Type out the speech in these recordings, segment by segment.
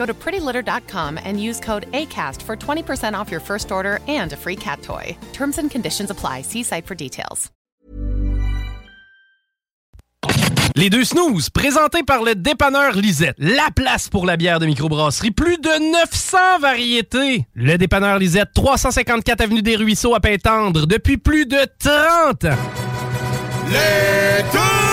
Go to prettylitter.com and use code ACAST for 20% off your first order and a free cat toy. Terms and conditions apply. See site for details. Les deux snooze, présentés par le dépanneur Lisette. La place pour la bière de microbrasserie. Plus de 900 variétés. Le dépanneur Lisette, 354 Avenue des Ruisseaux à Pintendre, depuis plus de 30 ans. Les deux!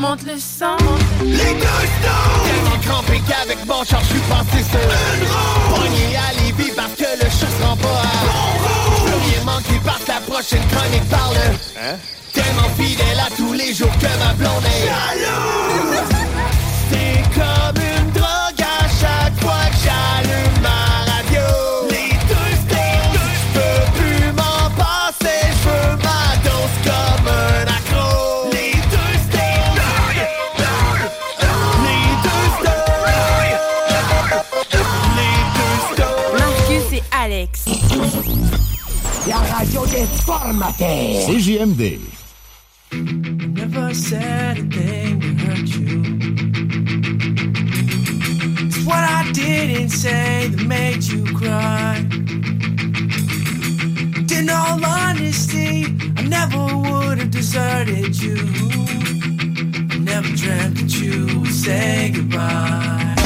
Monte le sang. Les deux snooze! Tellement crampé qu'avec mon char, je suis passé sur une roue. Pogné à Lévis parce que le chat se rend pas à bon rien manqué parce que la prochaine chronique parle. Hein? Tellement fidèle à tous les jours que ma blonde est jalouse. C'est comme une drogue à chaque fois que j'allume ma Markus et Alex. La radio des formateurs. CJMD. Never said a thing to hurt you. It's what I didn't say that made you cry. In all honesty, I never would have deserted you. I never dreamt that you would say goodbye.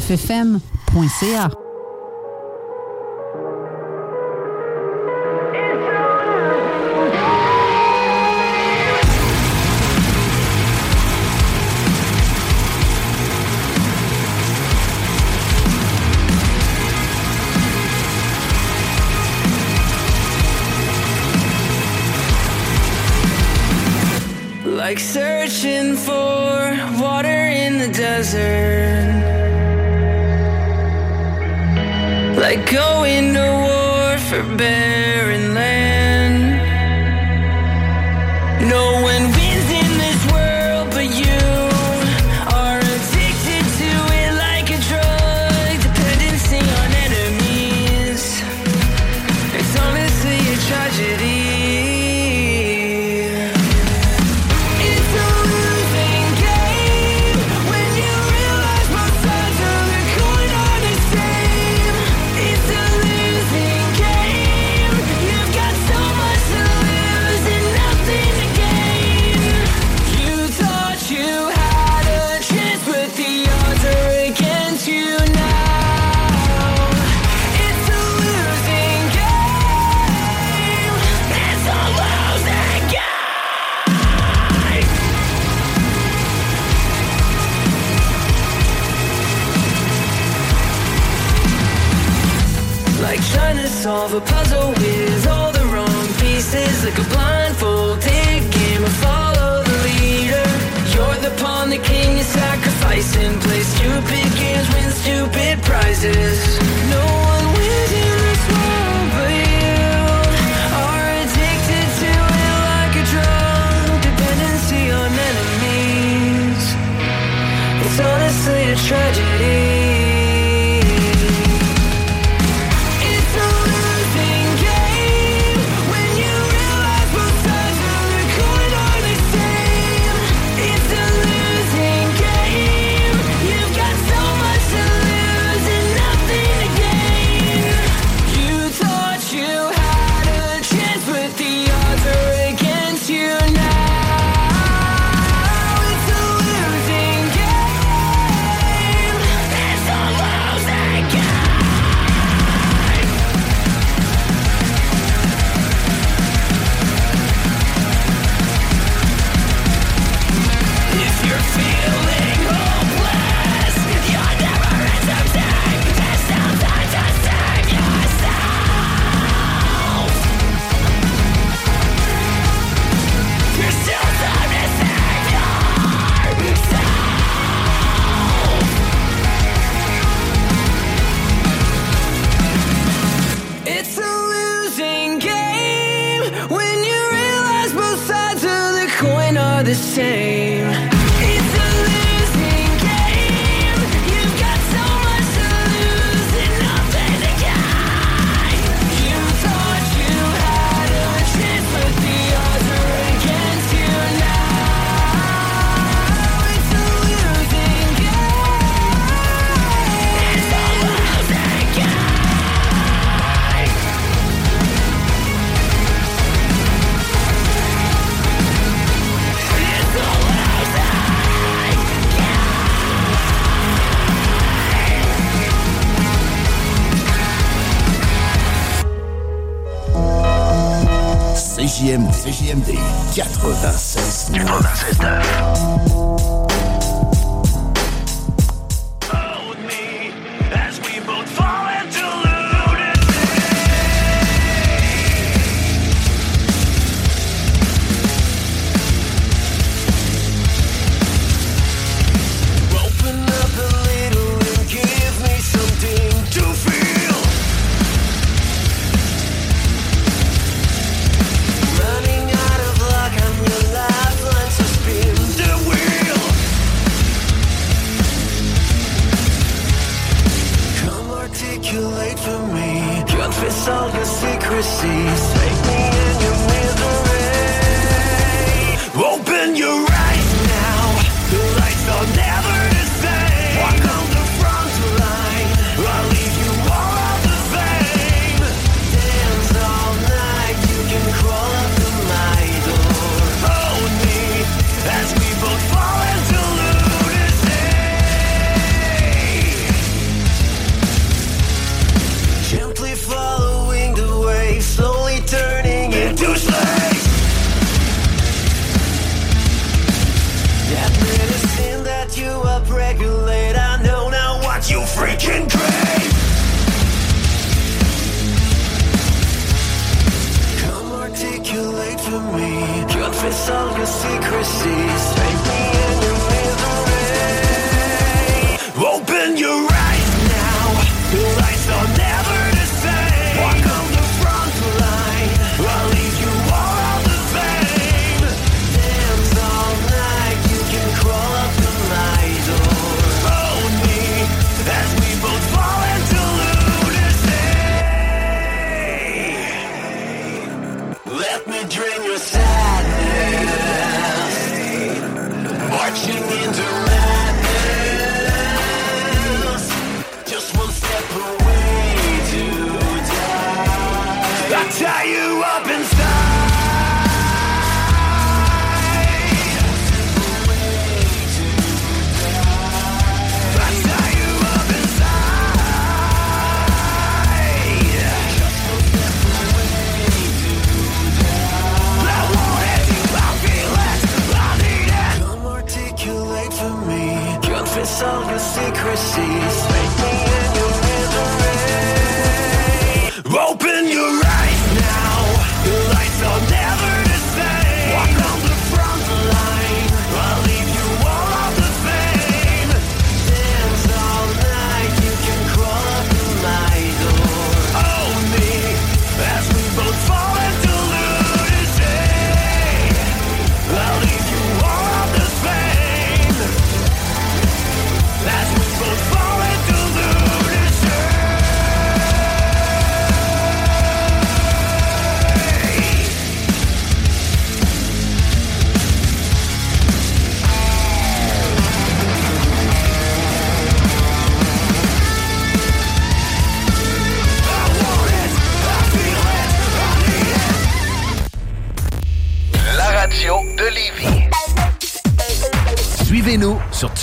9fm.ca. CJMD, CJMD 96 96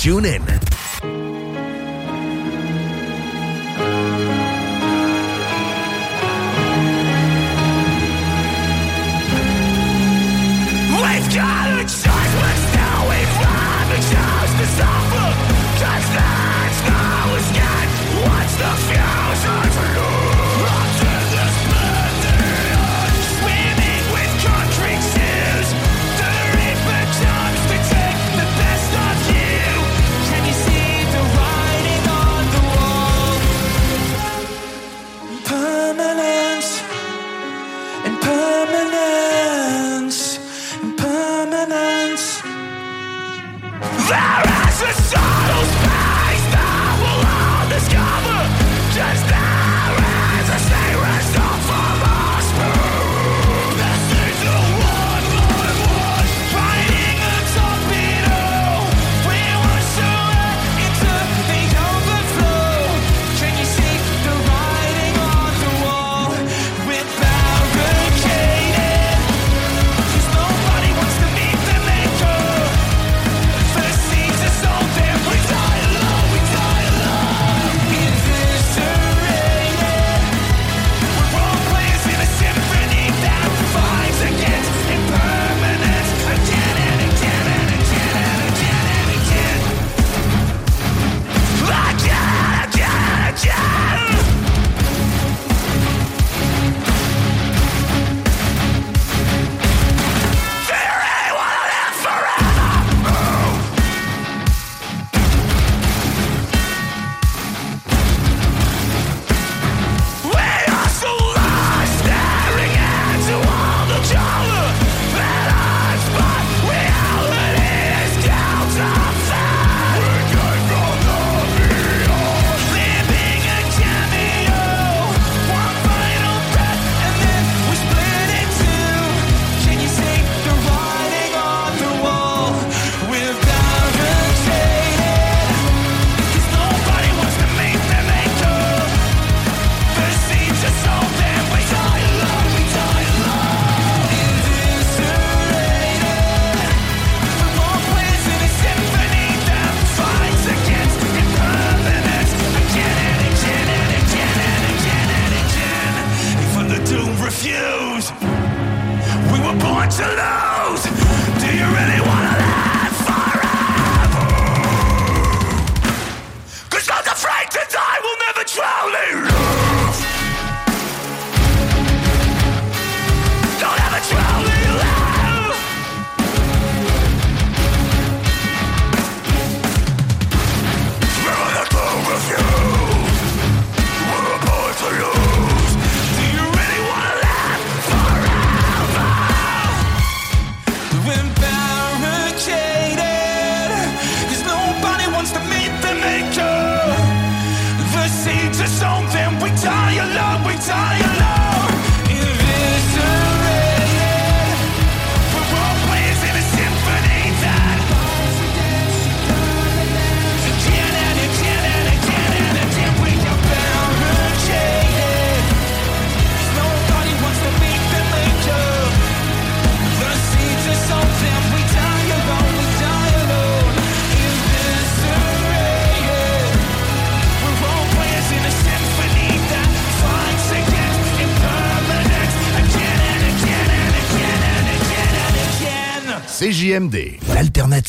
sur TuneIn.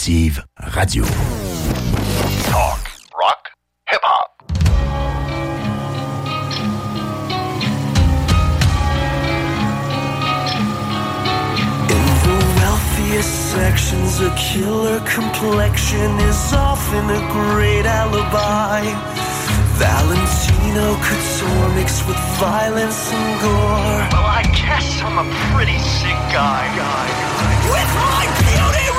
Active Radio. Talk, rock, hip hop. In the wealthiest sections, a killer complexion is often a great alibi. Valentino couture mixed with violence and gore. Well, I guess I'm a pretty sick guy. guy, guy. With my beauty!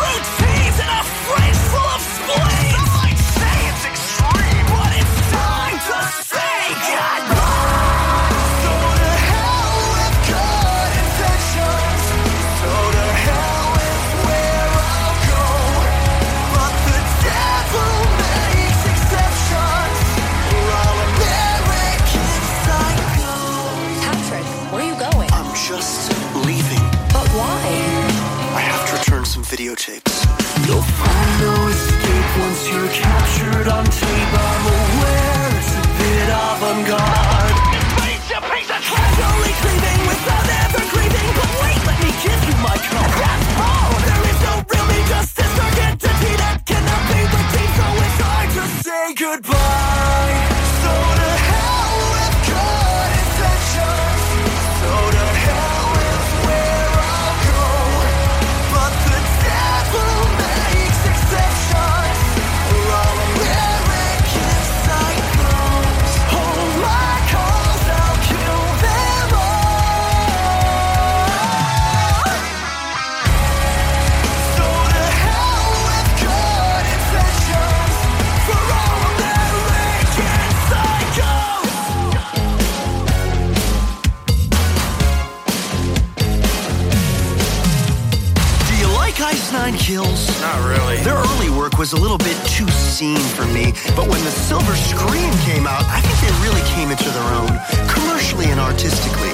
Was a little bit too seen for me, but when the Silver screen came out, I think they really came into their own, commercially and artistically.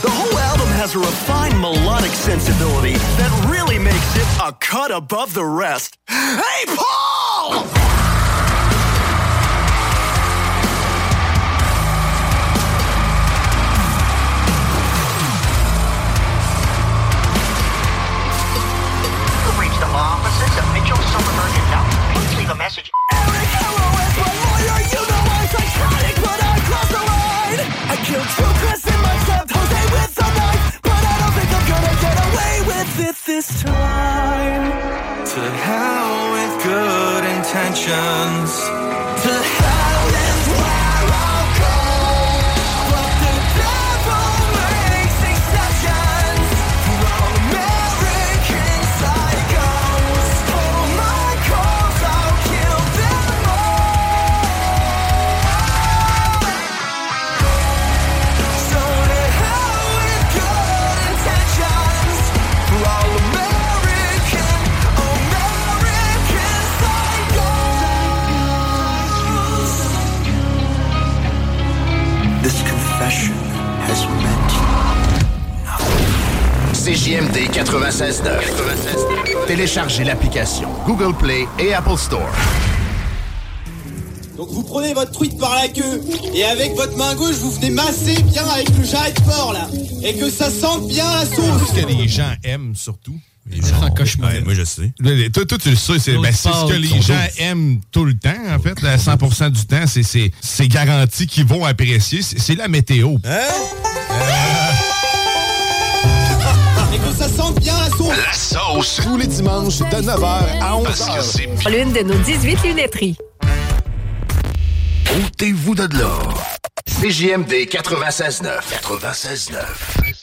The whole album has a refined melodic sensibility that really makes it a cut above the rest. Hey, Paul! Intentions. CJMD 96.9. Téléchargez l'application Google Play et Apple Store. Donc vous prenez votre truite par la queue et avec votre main gauche vous venez masser bien avec le jarret de porc là et que ça sente bien la sauce. Ce que les gens aiment surtout. Les gens en cauchemar. Ouais, moi, je sais. Toi, toi, tu le sais, c'est ben, ce que les gens aiment tout le temps, en fait. À 100 du temps, c'est- c'est c'est garanti qu'ils vont apprécier. C'est c'est la météo. Et la sauce. Tous les dimanches de 9h à 11h. Parce que c'est L'une de nos 18 lunetteries. Ôtez-vous de là. CJMD 96.9. 96.9.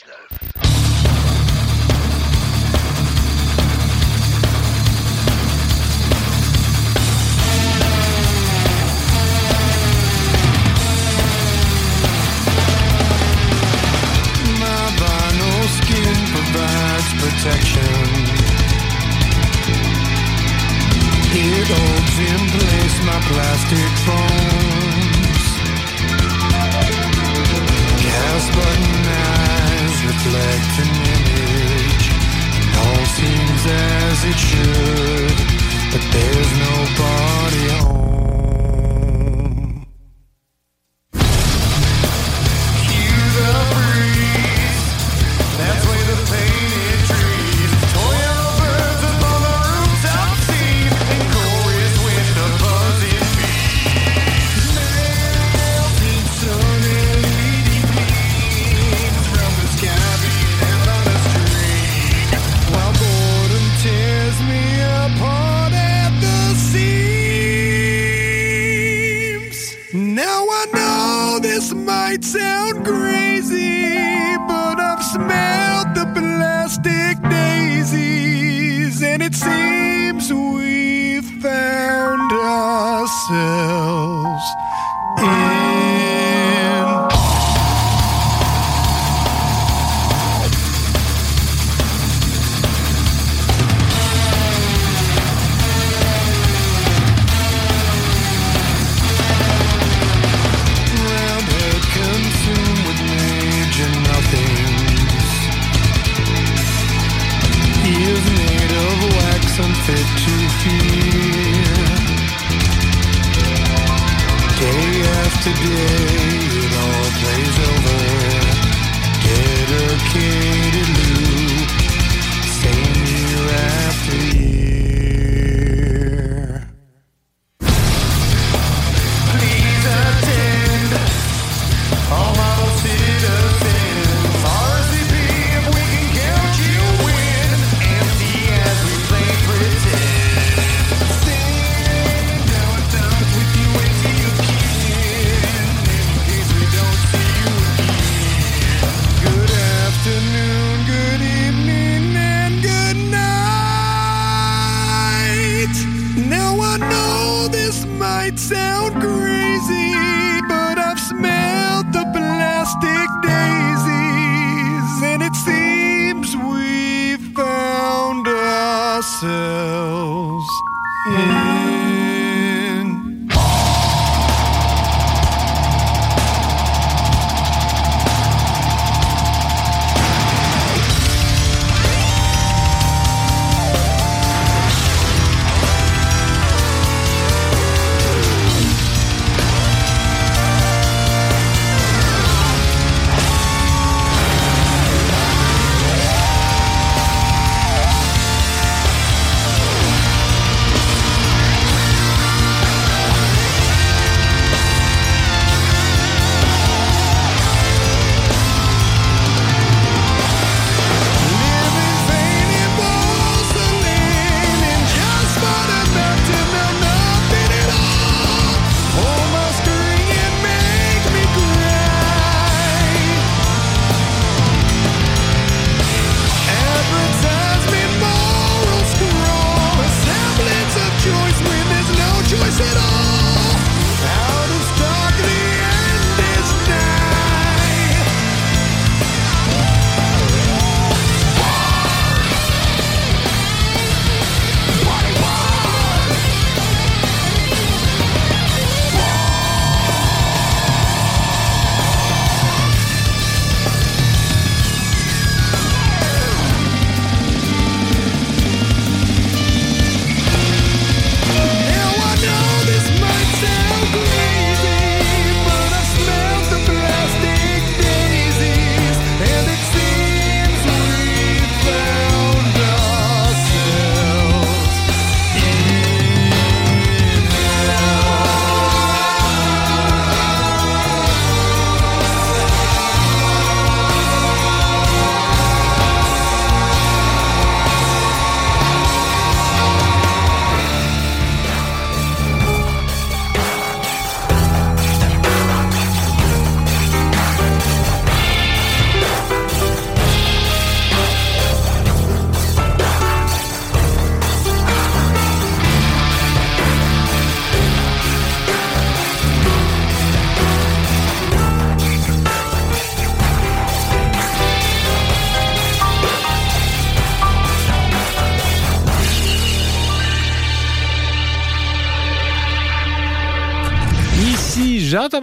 protection. It holds in place my plastic bones. Cast button eyes reflect an image. And all seems as it should, but there's nobody home.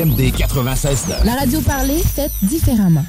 CJMD 96.9. La radio parlée, faite différemment.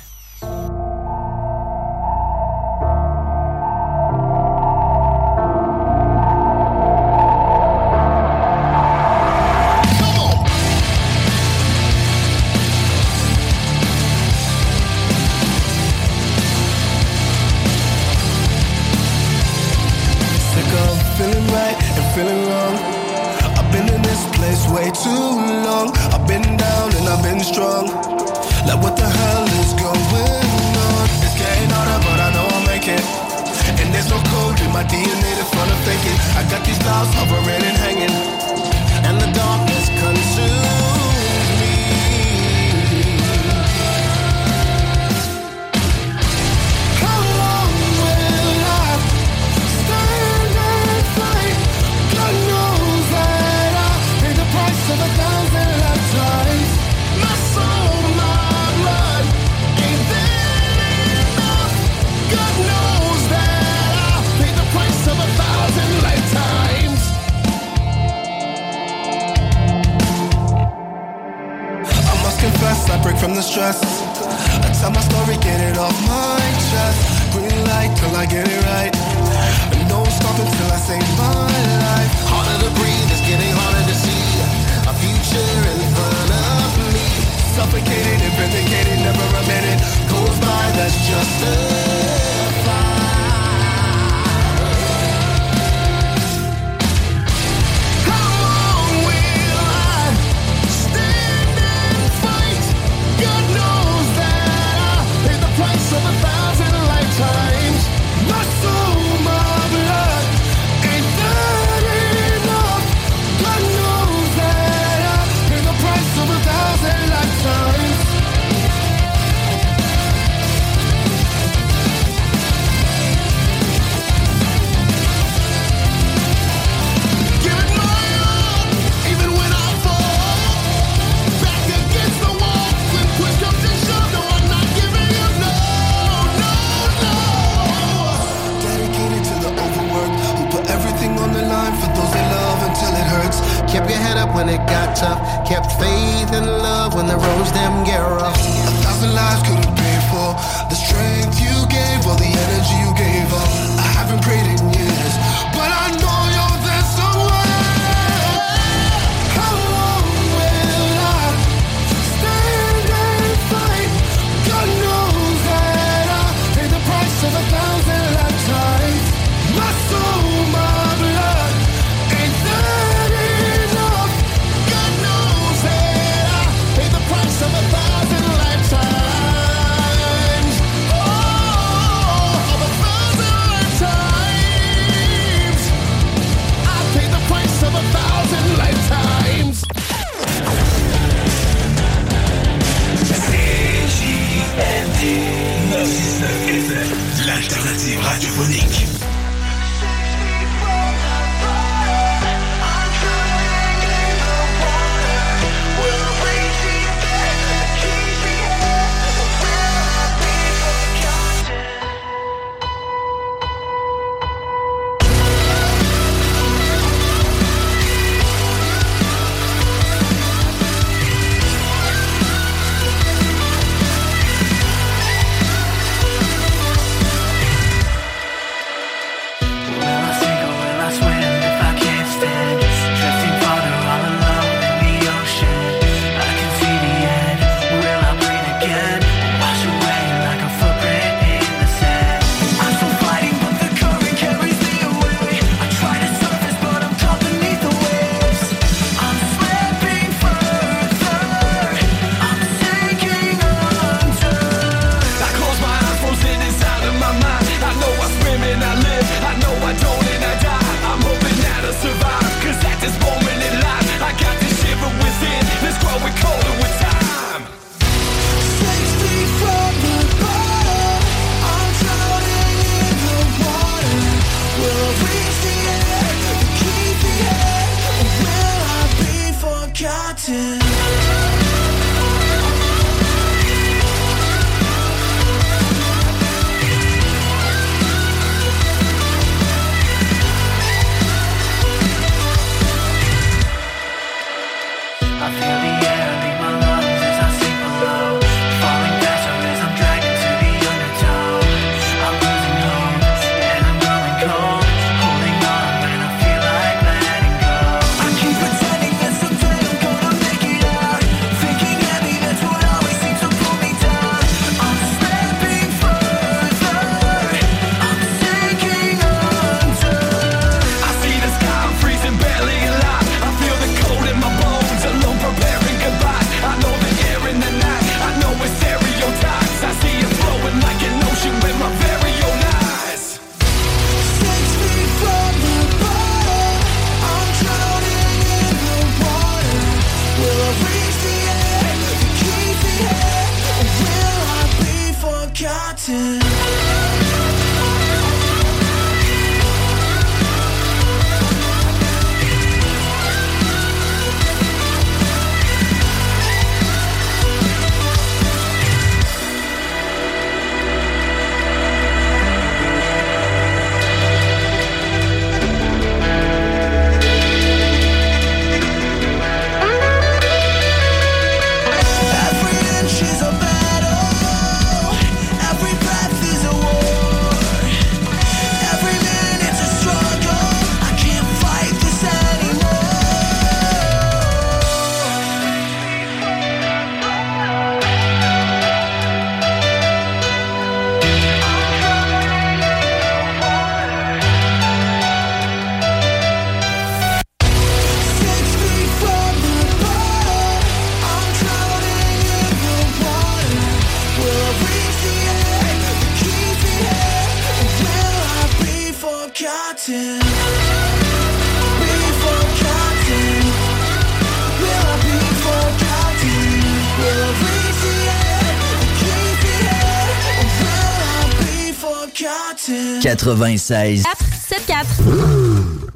96. 474.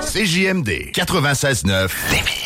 CJMD 96.9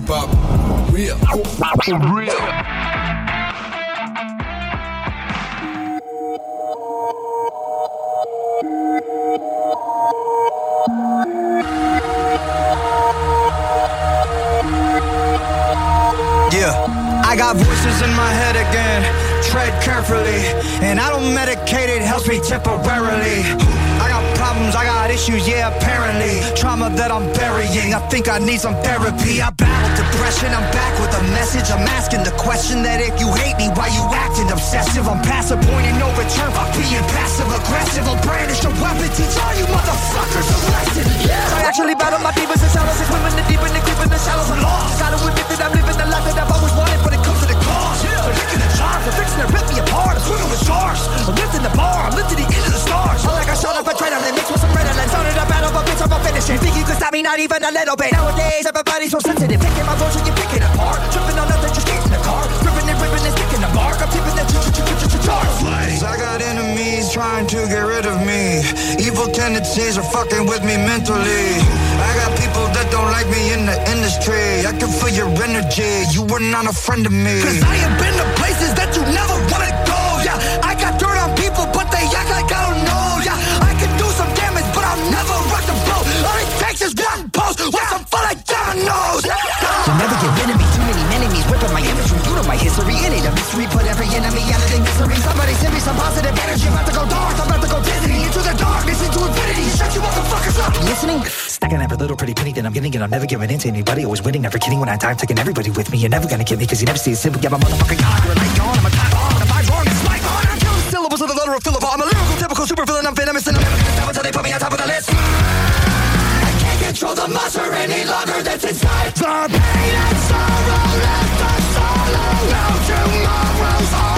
hip hop. Real. Yeah, I got voices in my head again. Tread carefully, and I don't medicate it, helps me temporarily. I got problems. I got issues, yeah, apparently. Trauma that I'm burying. I think I need some therapy. I I'm past the point no return, fuck being passive aggressive. I'll brandish a weapon, teach all you motherfuckers a lesson. Yeah. I actually battle my demons and shadows, and swimming the deep and the creep in the shallows. I'm lost. Gotta admit that I'm living the life that I've always wanted, but it comes at a cost. Yeah. So licking the charms, I'm fixing to rip me apart. I'm swimming with sharks. I'm lifting the bar, I'm lifting the end of the stars. I like I shot up a adrenaline, mixed with some redolence. Started a battle, but bitch, I'm a finish it. Think you can stop me, not even a little bit. Nowadays, everybody's so sensitive. Tendencies are fucking with me mentally. I got people that don't like me in the industry. I can feel your energy. You were not a friend of me. Cause I have been to places that you never wanna go. Yeah, I got dirt on people, but they act like I don't know. Yeah, I can do some damage, but I'll never rock the boat. All it takes is one post, watch them fall like dominoes. You'll never get rid of me. Too many enemies ripping my image from you to my history. in It ain't a mystery. Put every enemy out of their misery. Somebody send me some positive energy. I'm about to go dark. I'm about to go dizzy into the darkness, into infinity. Shut you motherfuckers up. Listening? Stacking every little pretty penny that I'm getting, and I'm never giving in to anybody. Always winning, never kidding. When I die, taking everybody with me. You're never gonna get me, cause you never see it simple. Yeah, my motherfucking God, you're a light gone. I'm a time bomb. I'm a vibe wrong. I'm killing of the letter of Philip. I'm a lyrical, typical super villain. I'm venomous, and I'm never gonna stop until they put me on top of the list. I can't control the monster any longer that's inside. The pain and sorrow left us solo. No tomorrows are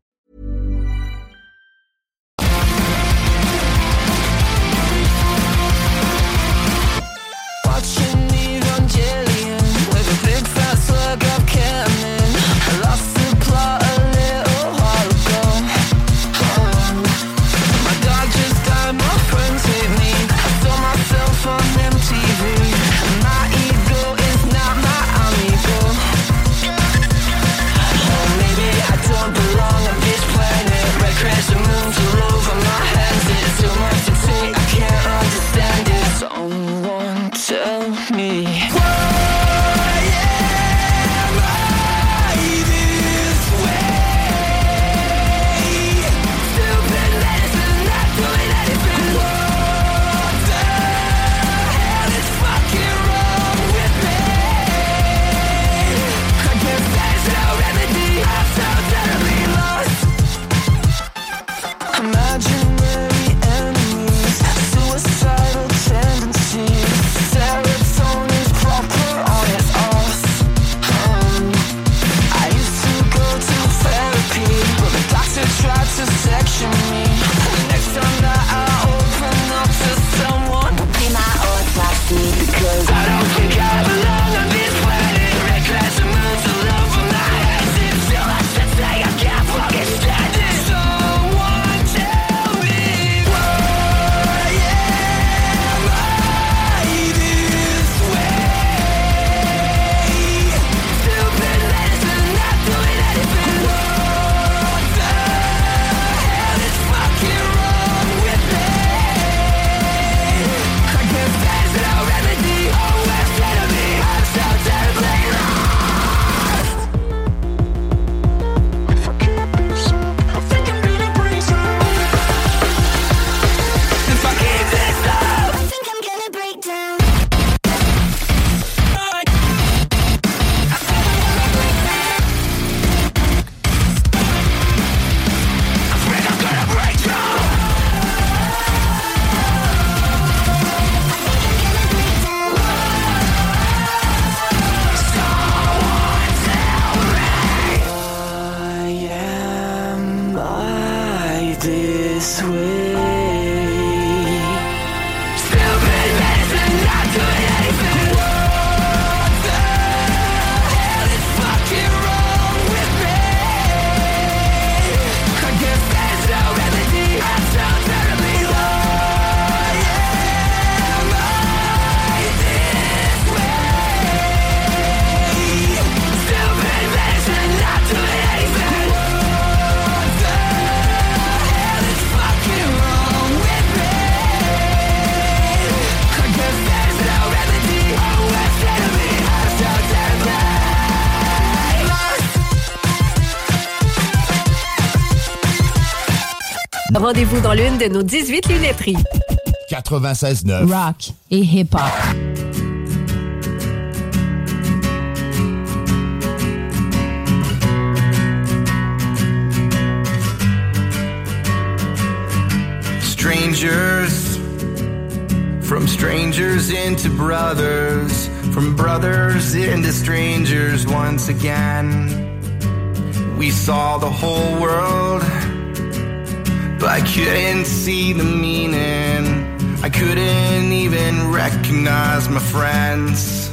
Rendez-vous dans l'une de nos 18 lunetteries. 96.9. Rock et hip-hop. Strangers, from strangers into brothers, from brothers into strangers once again. we saw the whole world. But I couldn't see the meaning. I couldn't even recognize my friends.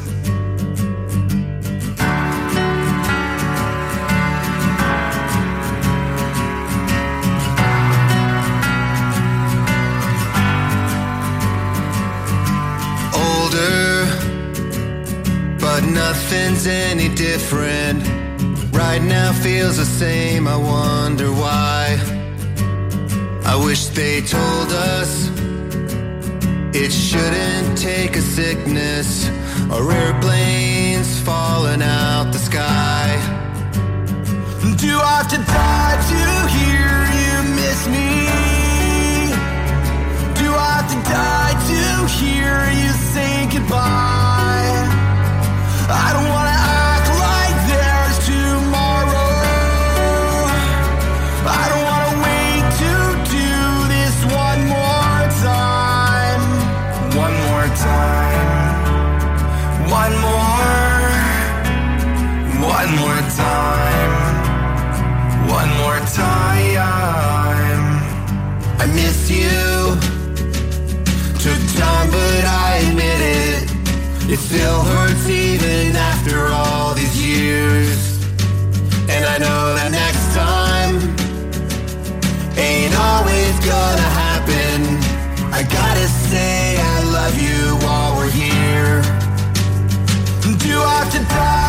older, but nothing's any different. Right now feels the same, I wonder why. Wish they told us it shouldn't take a sickness or airplanes falling out the sky. Do I have to die to hear you miss me? Do I have to die to hear you say goodbye? I don't wanna still hurts even after all these years. And I know that next time ain't always gonna happen. I gotta say I love you while we're here. Do I have to die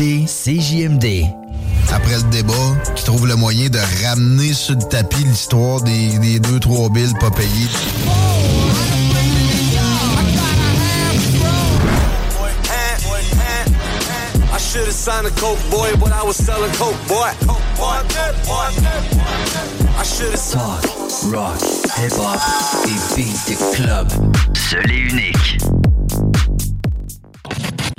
écoutez CJMD. Après le débat, qui trouve le moyen de ramener sur le tapis l'histoire des, des deux, trois billes pas payées. I should have signed a coke boy, but I was selling coke boy. I should have Talk, rock, hip-hop et beat de club. Seul et unique.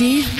L'alternative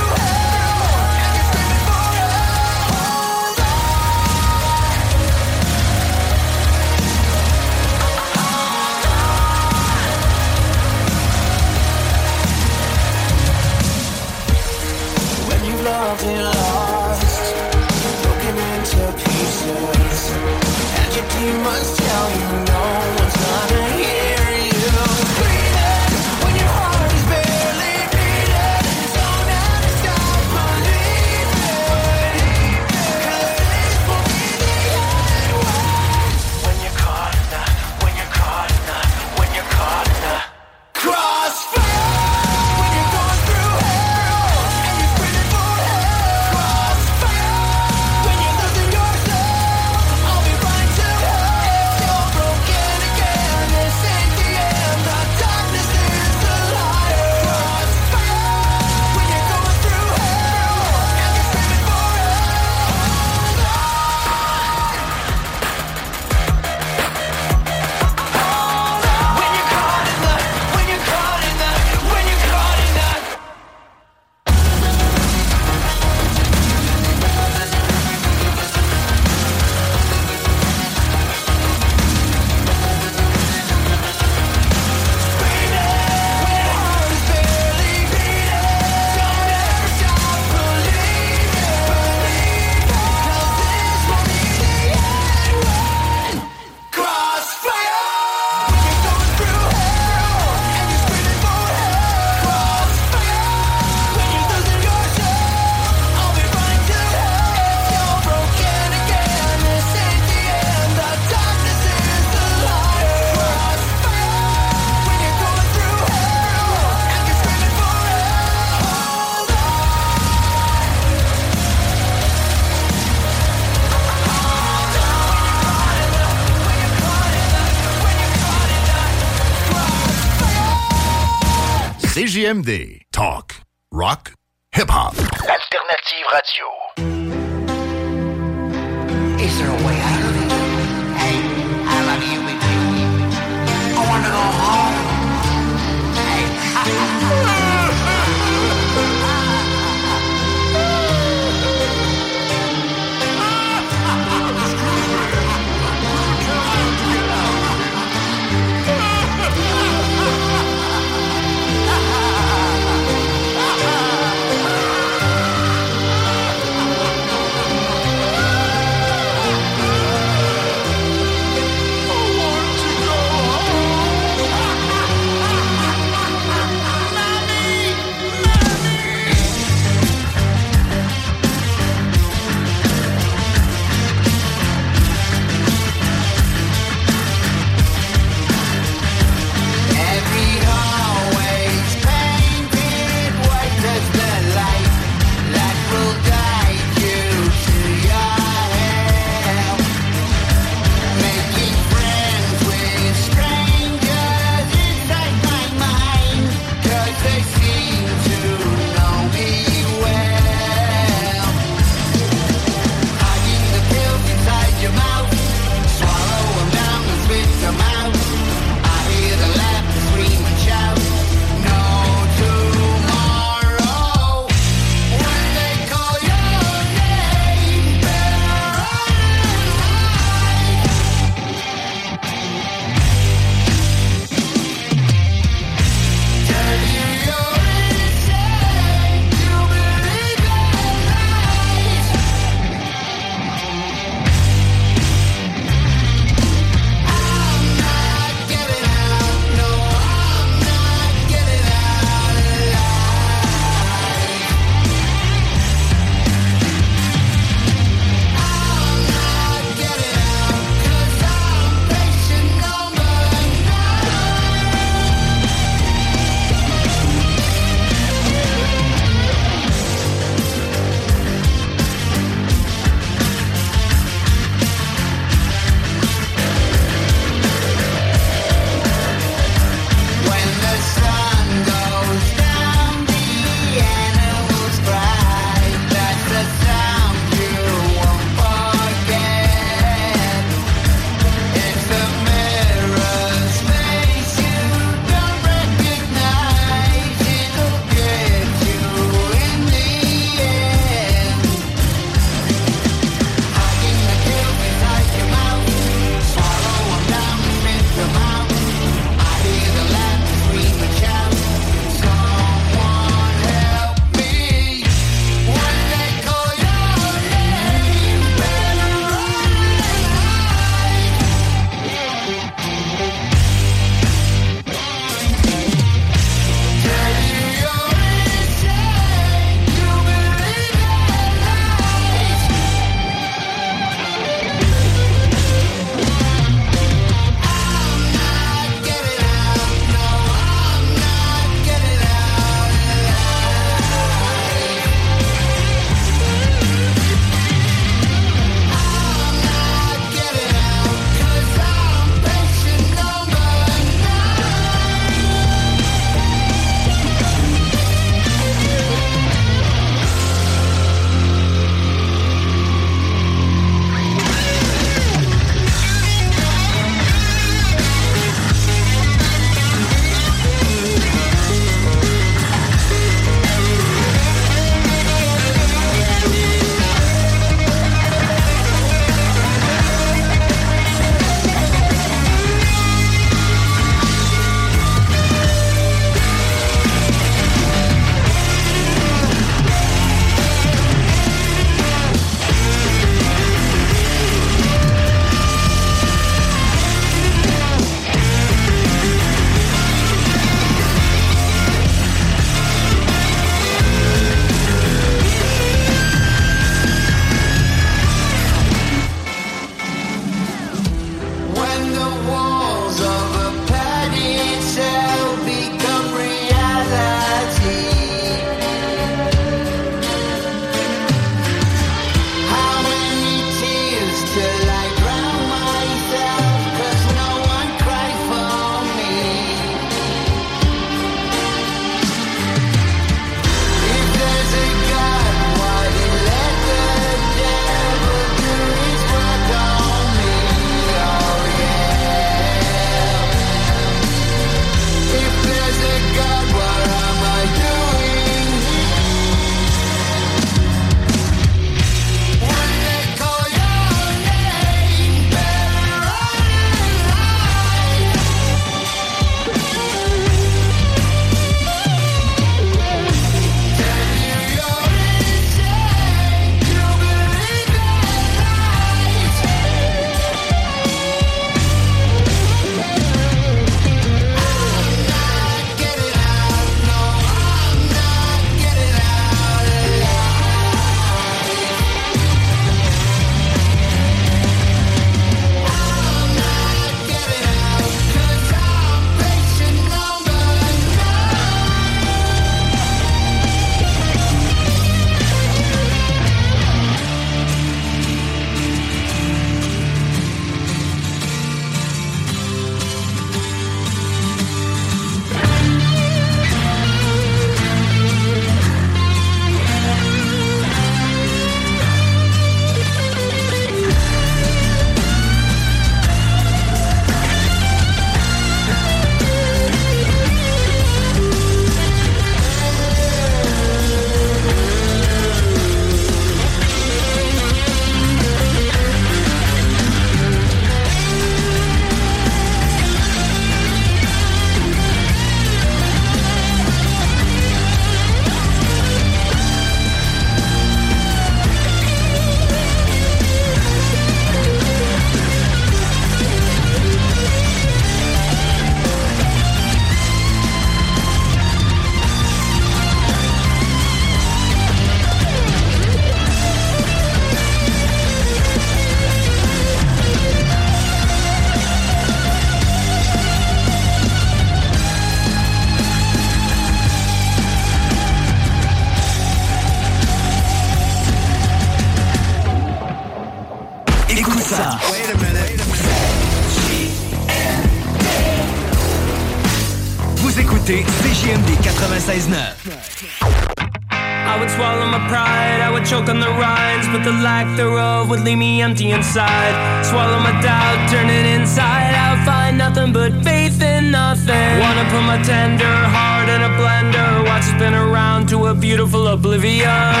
empty inside. Swallow my doubt, turn it inside out. Find nothing but faith in nothing. Wanna put my tender heart in a blender. Watch it spin around to a beautiful oblivion.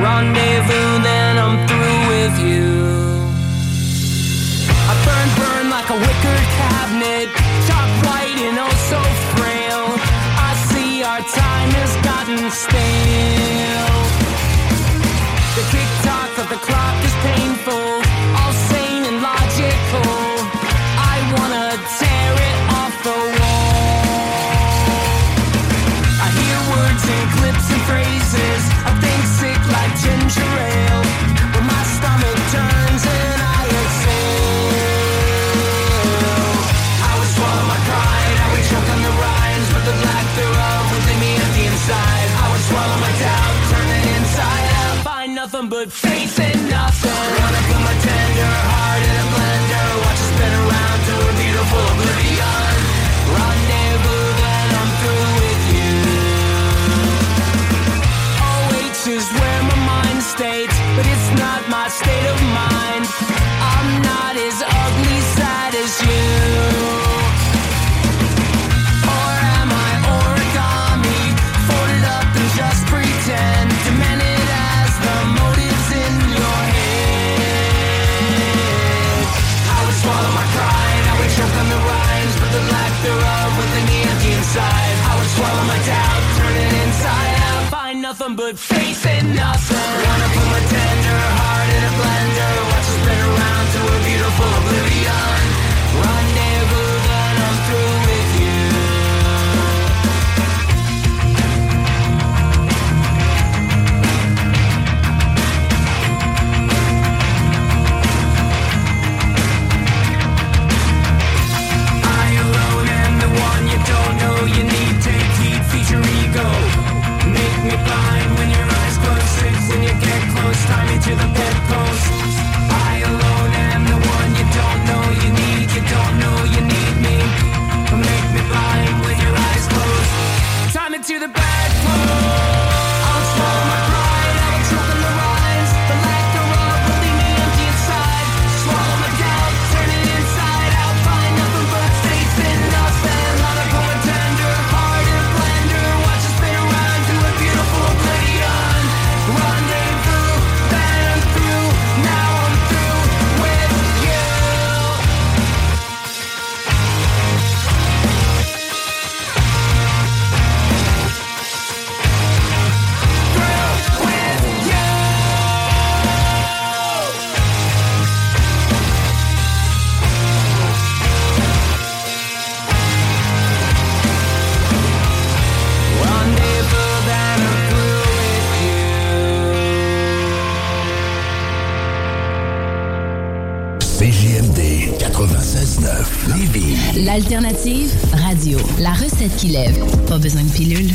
Rendezvous nothing but faith in nothing. Wanna put my tender heart in a blender, watch it spin around to a beautiful oblivion. nothing but in nothing. Wanna put my tender heart in a blender, watch it spin around to a beautiful oblivion. To the man. L'alternative radio. La recette qui lève. Pas besoin de pilule.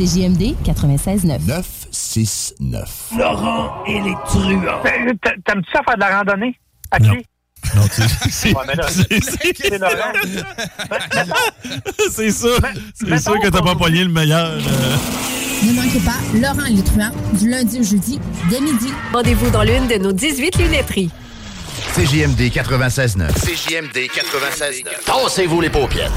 Facebook, c'est JMD 96.9. 969. Laurent et les truands. T'aimes-tu ça faire de la randonnée? À Non. pied? Non, tu sais. Ouais, mais là, c'est Laurent? C'est sûr. C'est sûr que t'as pas pogné le meilleur. euh. Ne manquez pas Laurent et les truands du lundi au jeudi dès midi. Rendez-vous dans l'une de nos 18 lunetteries. CJMD 96.9. CJMD 96.9. Tassez-vous les paupières.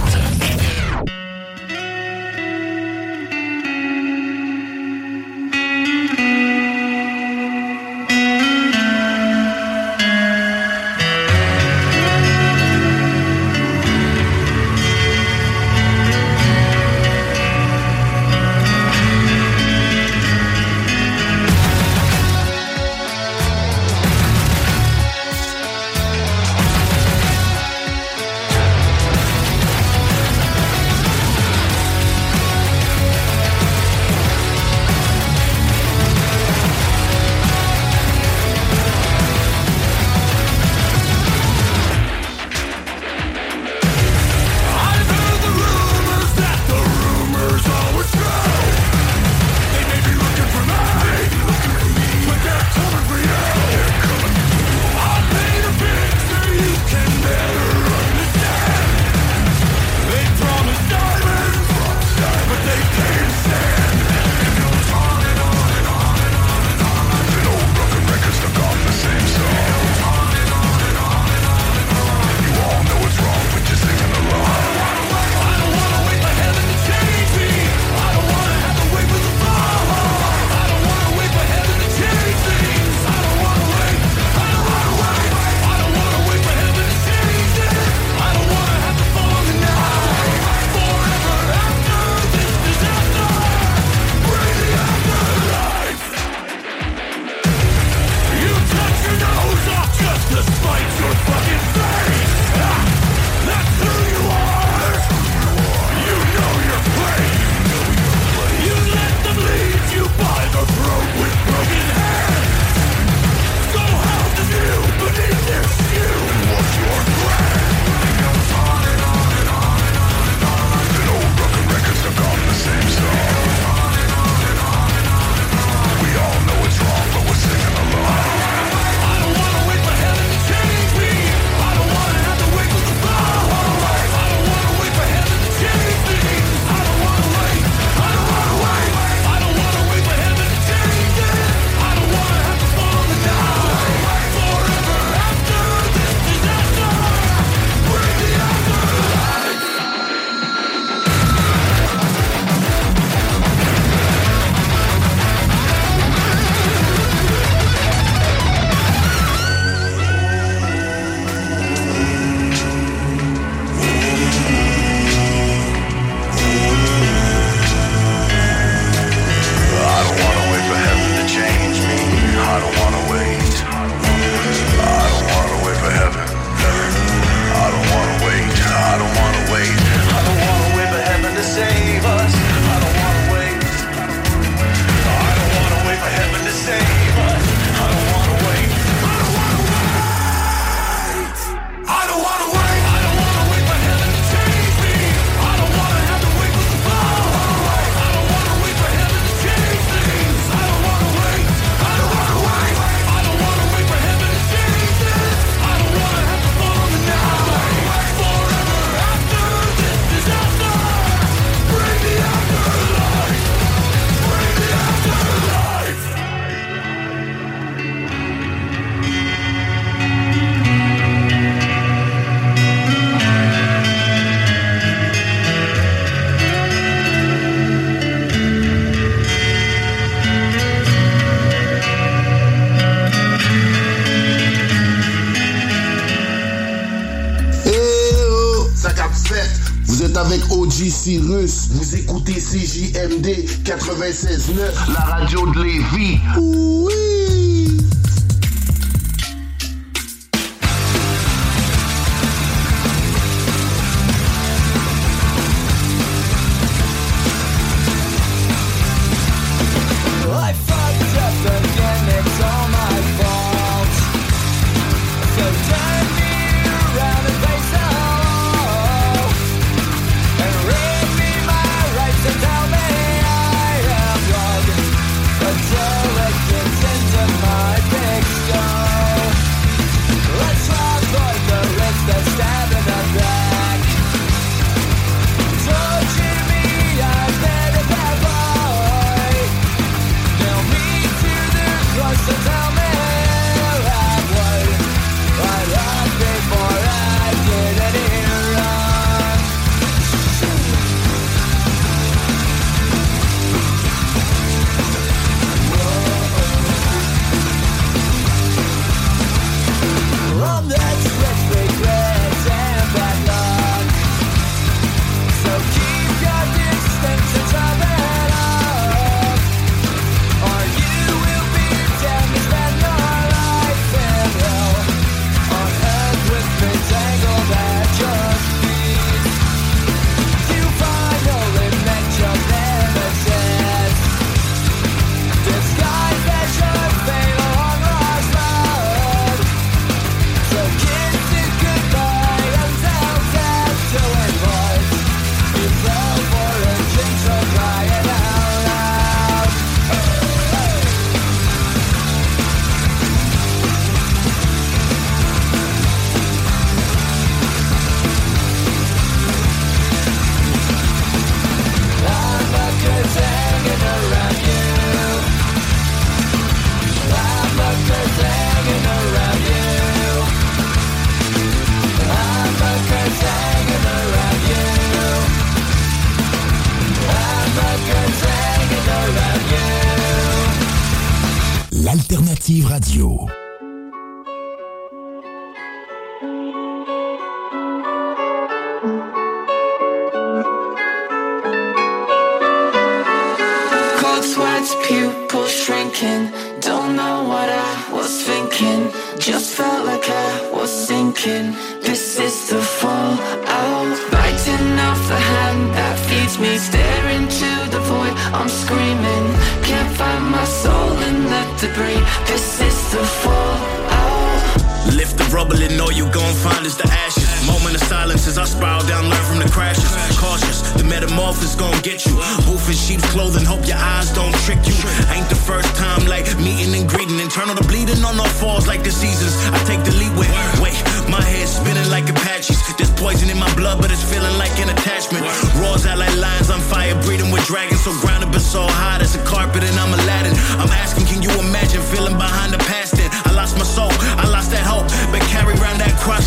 Vous écoutez CJMD 96.9, la radio de Lévis.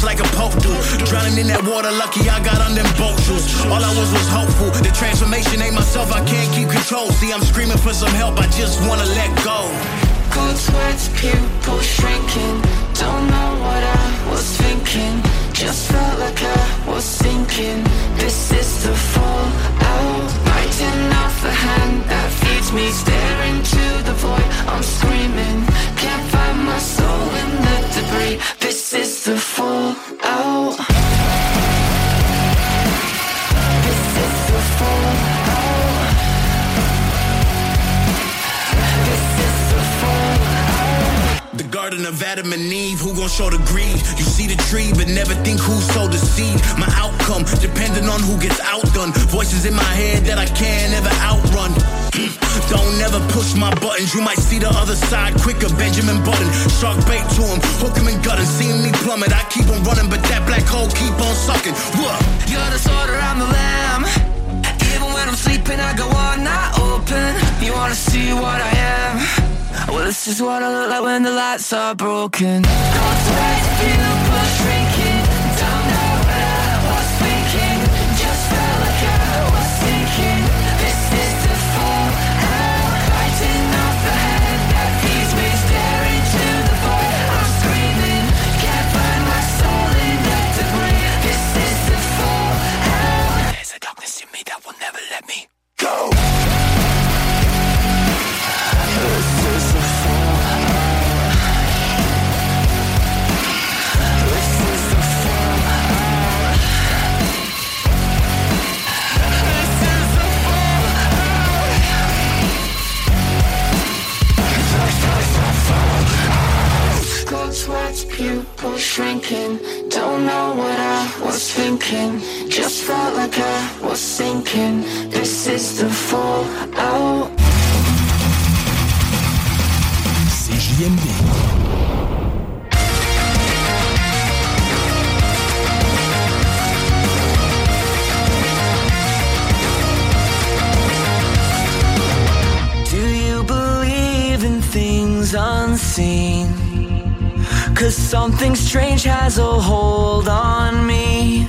Like a pope do. Drowning in that water, lucky I got on them boat shoes. All I was was hopeful. The transformation ain't myself, I can't keep control. See, I'm screaming for some help, I just wanna let go. Cold sweats, pupils shrinking. Don't know what I was thinking. Just felt like I was sinking. This is the fallout. Biting off the hand that feeds me. Staring to the void. I'm screaming. Can't find my soul in the debris. This is the fallout. This is the fallout. This is the fallout. The garden of Adam and Eve, who gon' show the greed? You see the tree, but never think who sowed the seed. My outcome, depending on who gets outdone. Voices in my head that I can't ever outrun. Don't never push my buttons, you might see the other side quicker. Benjamin Button, shark bait to him, hook him and gut him. Seeing me plummet, I keep on running, but that black hole keep on sucking. What? You're the sword, I'm the lamb. Even when I'm sleeping, I go on, not open. You wanna see what I am? Well, this is what I look like when the lights are broken. Sweats, pupils shrinking. Cold sweats, pupils shrinking. Don't know what I was thinking. Just felt like I was sinking. This is the fallout. CJMD. Do you believe in things unseen? Cause something strange has a hold on me.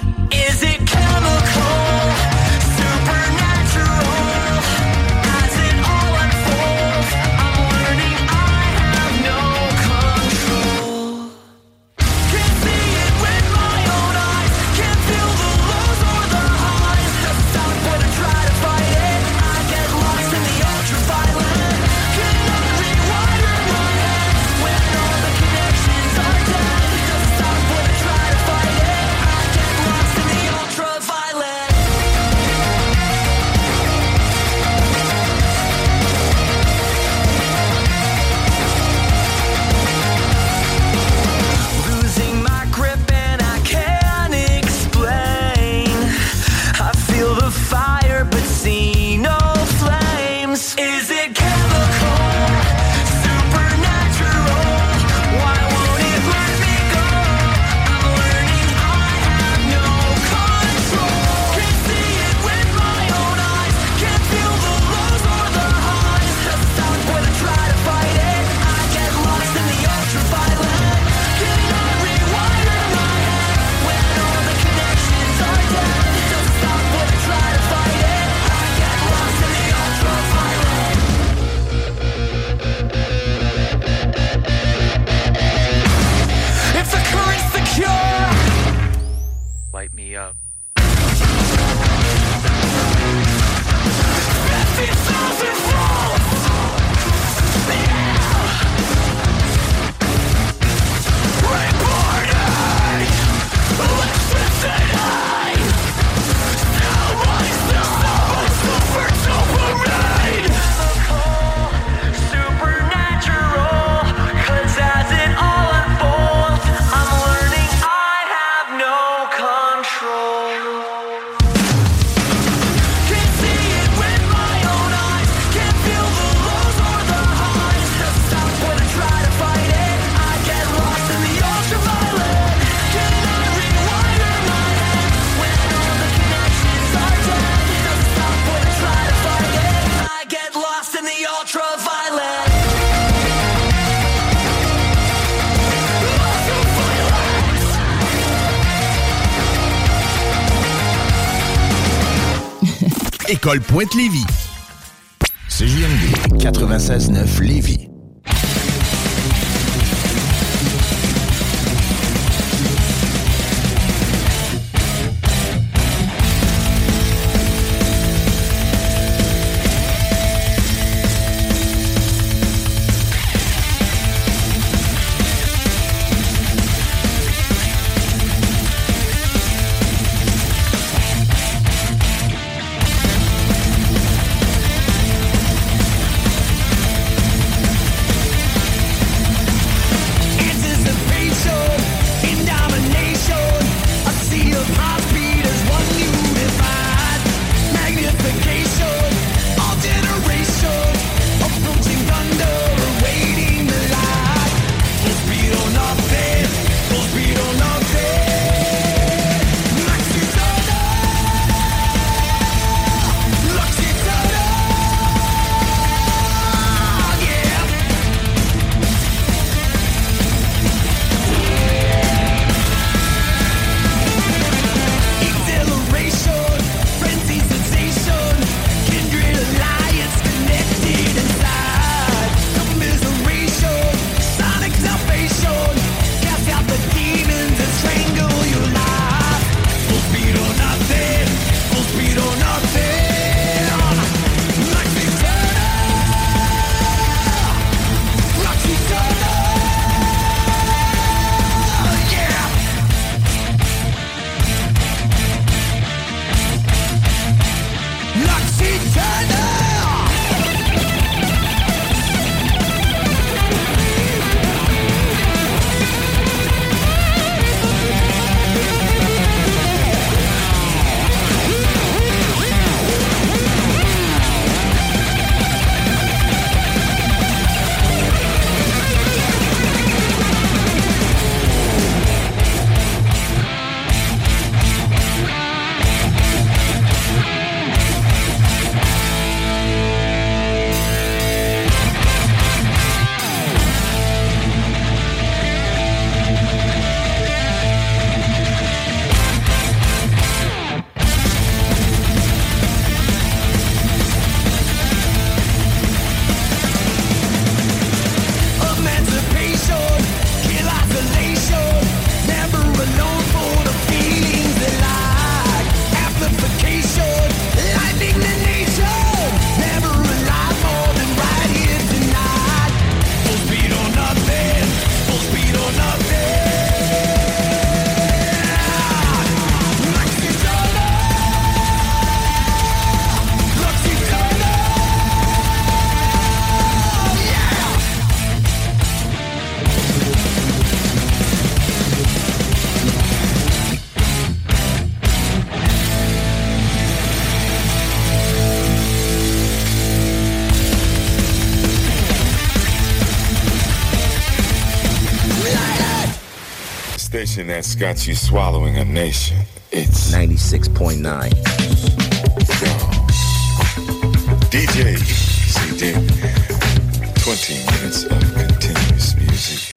École Pointe-Lévis. CJMD 96.9 Lévis. That's got you swallowing a nation. It's 96.9. DJ CD. 20 minutes of continuous music.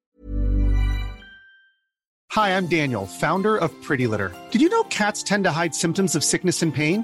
Hi, I'm Daniel, founder of Pretty Litter. Did you know cats tend to hide symptoms of sickness and pain?